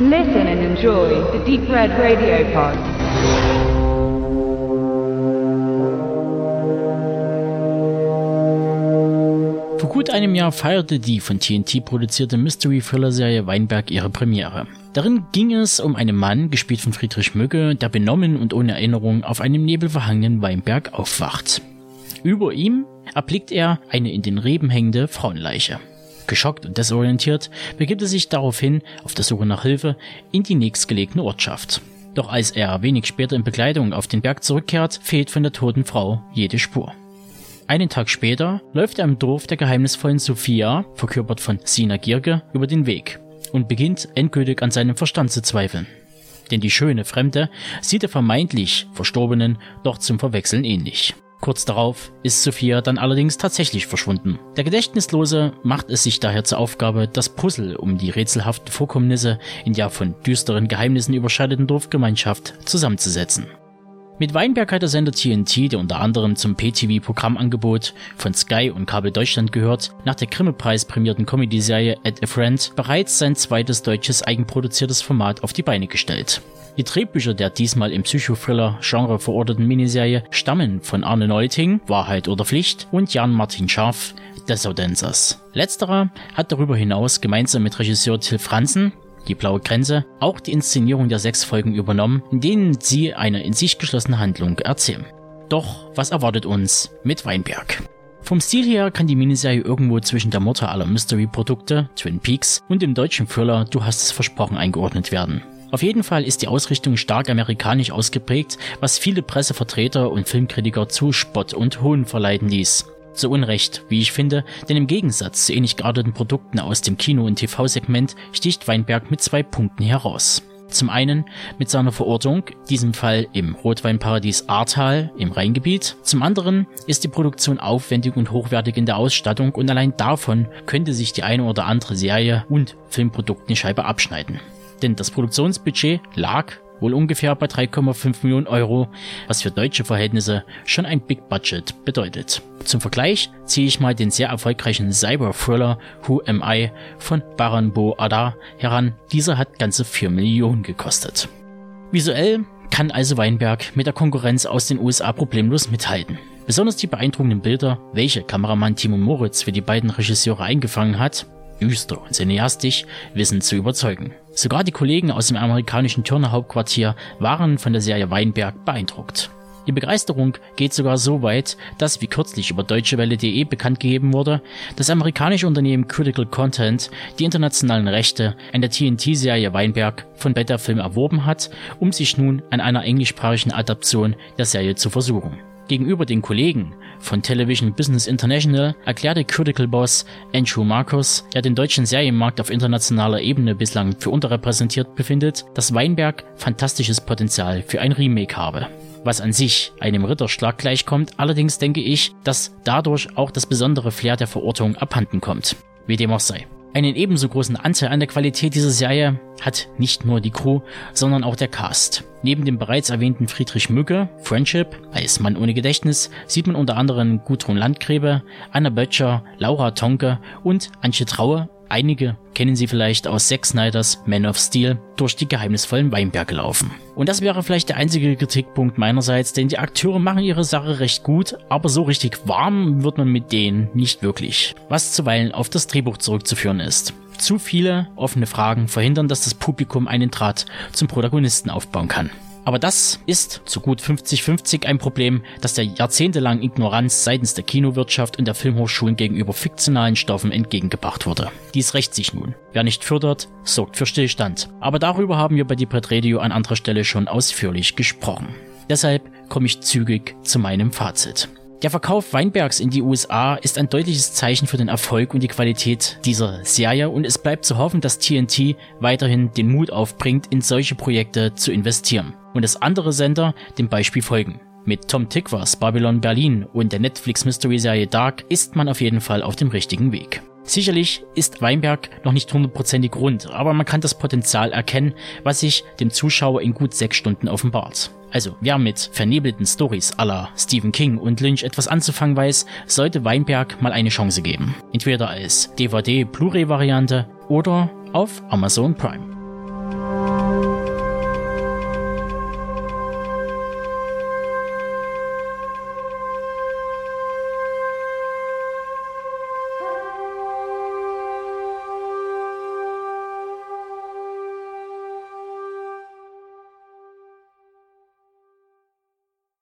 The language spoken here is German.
Listen and enjoy the Deep Red Radio Pod. Vor gut einem Jahr feierte die von TNT produzierte Mystery-Thriller-Serie Weinberg ihre Premiere. Darin ging es um einen Mann, gespielt von Friedrich Mügge, der benommen und ohne Erinnerung auf einem nebelverhangenen Weinberg aufwacht. Über ihm erblickt er eine in den Reben hängende Frauenleiche. Geschockt und desorientiert begibt er sich daraufhin auf der Suche nach Hilfe in die nächstgelegene Ortschaft. Doch als er wenig später in Begleitung auf den Berg zurückkehrt, fehlt von der toten Frau jede Spur. Einen Tag später läuft er im Dorf der geheimnisvollen Sophia, verkörpert von Sina Gierke, über den Weg und beginnt endgültig an seinem Verstand zu zweifeln. Denn die schöne Fremde sieht der vermeintlich Verstorbenen doch zum Verwechseln ähnlich. Kurz darauf ist Sophia dann allerdings tatsächlich verschwunden. Der Gedächtnislose macht es sich daher zur Aufgabe, das Puzzle um die rätselhaften Vorkommnisse in der von düsteren Geheimnissen überschreiteten Dorfgemeinschaft zusammenzusetzen. Mit Weinberg hat der Sender TNT, der unter anderem zum PTV-Programmangebot von Sky und Kabel Deutschland gehört, nach der Grimme-Preis prämierten Comedy-Serie At a Friend bereits sein zweites deutsches eigenproduziertes Format auf die Beine gestellt. Die Drehbücher der diesmal im Psychothriller-Genre verorteten Miniserie stammen von Arne Neuting, Wahrheit oder Pflicht, und Jan-Martin Scharf, Dancers. Letzterer hat darüber hinaus gemeinsam mit Regisseur Till Franzen die blaue Grenze, auch die Inszenierung der sechs Folgen übernommen, in denen sie eine in sich geschlossene Handlung erzählen. Doch was erwartet uns mit Weinberg? Vom Stil her kann die Miniserie irgendwo zwischen der Mutter aller Mystery-Produkte, Twin Peaks, und dem deutschen Thriller Du hast es versprochen eingeordnet werden. Auf jeden Fall ist die Ausrichtung stark amerikanisch ausgeprägt, was viele Pressevertreter und Filmkritiker zu Spott und Hohn verleiten ließ. Zu Unrecht, wie ich finde, denn im Gegensatz zu ähnlich gearteten Produkten aus dem Kino- und TV-Segment sticht Weinberg mit zwei Punkten heraus. Zum einen mit seiner Verortung, diesem Fall im Rotweinparadies Ahrtal im Rheingebiet. Zum anderen ist die Produktion aufwendig und hochwertig in der Ausstattung und allein davon könnte sich die eine oder andere Serie und Filmprodukt eine Scheibe abschneiden. Denn das Produktionsbudget lag wohl ungefähr bei 3,5 Millionen Euro, was für deutsche Verhältnisse schon ein Big Budget bedeutet. Zum Vergleich ziehe ich mal den sehr erfolgreichen Cyber-Thriller Who Am I von Baranbo Adar heran. Dieser hat ganze 4 Millionen gekostet. Visuell kann also Weinberg mit der Konkurrenz aus den USA problemlos mithalten. Besonders die beeindruckenden Bilder, welche Kameramann Timo Moritz für die beiden Regisseure eingefangen hat, düster und cineastisch, wissen zu überzeugen. Sogar die Kollegen aus dem amerikanischen Turner Hauptquartier waren von der Serie Weinberg beeindruckt. Die Begeisterung geht sogar so weit, dass, wie kürzlich über deutschewelle.de bekannt gegeben wurde, das amerikanische Unternehmen Critical Content die internationalen Rechte an der TNT-Serie Weinberg von Beta Film erworben hat, um sich nun an einer englischsprachigen Adaption der Serie zu versuchen. Gegenüber den Kollegen von Television Business International erklärte Critical Boss Andrew Marcus, der den deutschen Serienmarkt auf internationaler Ebene bislang für unterrepräsentiert befindet, dass Weinberg fantastisches Potenzial für ein Remake habe. Was an sich einem Ritterschlag gleichkommt, allerdings denke ich, dass dadurch auch das besondere Flair der Verortung abhanden kommt. Wie dem auch sei. Einen ebenso großen Anteil an der Qualität dieser Serie hat nicht nur die Crew, sondern auch der Cast. Neben dem bereits erwähnten Friedrich Mücke, Friendship, als Mann ohne Gedächtnis, sieht man unter anderem Gudrun Landgräbe, Anna Böttcher, Laura Tonke und Antje Traue Einige kennen sie vielleicht aus Zack Snyders Man of Steel durch die geheimnisvollen Weinberge laufen. Und das wäre vielleicht der einzige Kritikpunkt meinerseits, denn die Akteure machen ihre Sache recht gut, aber so richtig warm wird man mit denen nicht wirklich. Was zuweilen auf das Drehbuch zurückzuführen ist. Zu viele offene Fragen verhindern, dass das Publikum einen Draht zum Protagonisten aufbauen kann. Aber das ist zu gut 50-50 ein Problem, das der jahrzehntelangen Ignoranz seitens der Kinowirtschaft und der Filmhochschulen gegenüber fiktionalen Stoffen entgegengebracht wurde. Dies rächt sich nun. Wer nicht fördert, sorgt für Stillstand. Aber darüber haben wir bei Deepred Radio an anderer Stelle schon ausführlich gesprochen. Deshalb komme ich zügig zu meinem Fazit. Der Verkauf Weinbergs in die USA ist ein deutliches Zeichen für den Erfolg und die Qualität dieser Serie und es bleibt zu hoffen, dass TNT weiterhin den Mut aufbringt, in solche Projekte zu investieren und dass andere Sender dem Beispiel folgen. Mit Tom Tickvers Babylon Berlin und der Netflix Mystery Serie Dark ist man auf jeden Fall auf dem richtigen Weg. Sicherlich ist Weinberg noch nicht hundertprozentig rund, aber man kann das Potenzial erkennen, was sich dem Zuschauer in gut sechs Stunden offenbart. Also, wer mit vernebelten Stories aller Stephen King und Lynch etwas anzufangen weiß, sollte Weinberg mal eine Chance geben. Entweder als DVD-Blu-ray-Variante oder auf Amazon Prime.